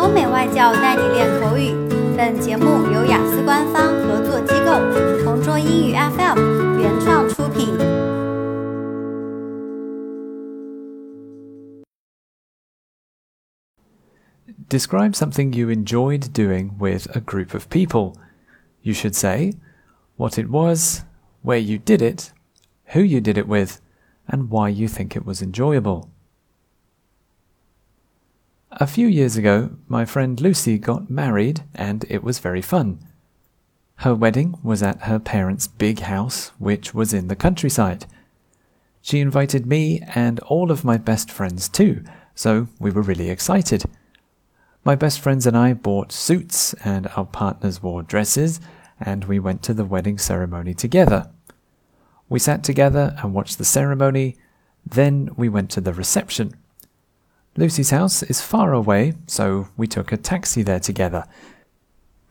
欧美外教带你练口语。本节目由雅思官方合作机构同桌英语 FM 原创出品。Describe something you enjoyed doing with a group of people. You should say what it was, where you did it, who you did it with, and why you think it was enjoyable. A few years ago, my friend Lucy got married and it was very fun. Her wedding was at her parents' big house, which was in the countryside. She invited me and all of my best friends too, so we were really excited. My best friends and I bought suits, and our partners wore dresses, and we went to the wedding ceremony together. We sat together and watched the ceremony, then we went to the reception. Lucy's house is far away, so we took a taxi there together.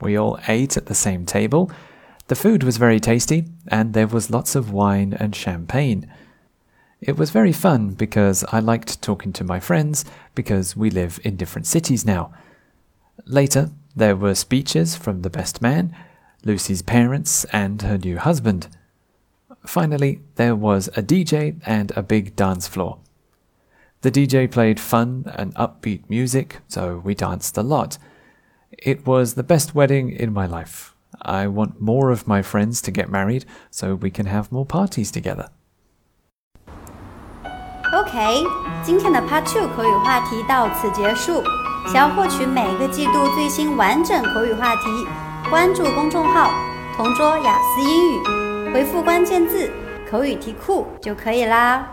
We all ate at the same table. The food was very tasty, and there was lots of wine and champagne. It was very fun because I liked talking to my friends because we live in different cities now. Later, there were speeches from the best man, Lucy's parents, and her new husband. Finally, there was a DJ and a big dance floor. The DJ played fun and upbeat music, so we danced a lot. It was the best wedding in my life. I want more of my friends to get married so we can have more parties together. OK，今天的 Part Two 口语话题到此结束。想要获取每个季度最新完整口语话题，关注公众号“同桌雅思英语”，回复关键字“口语题库”就可以啦。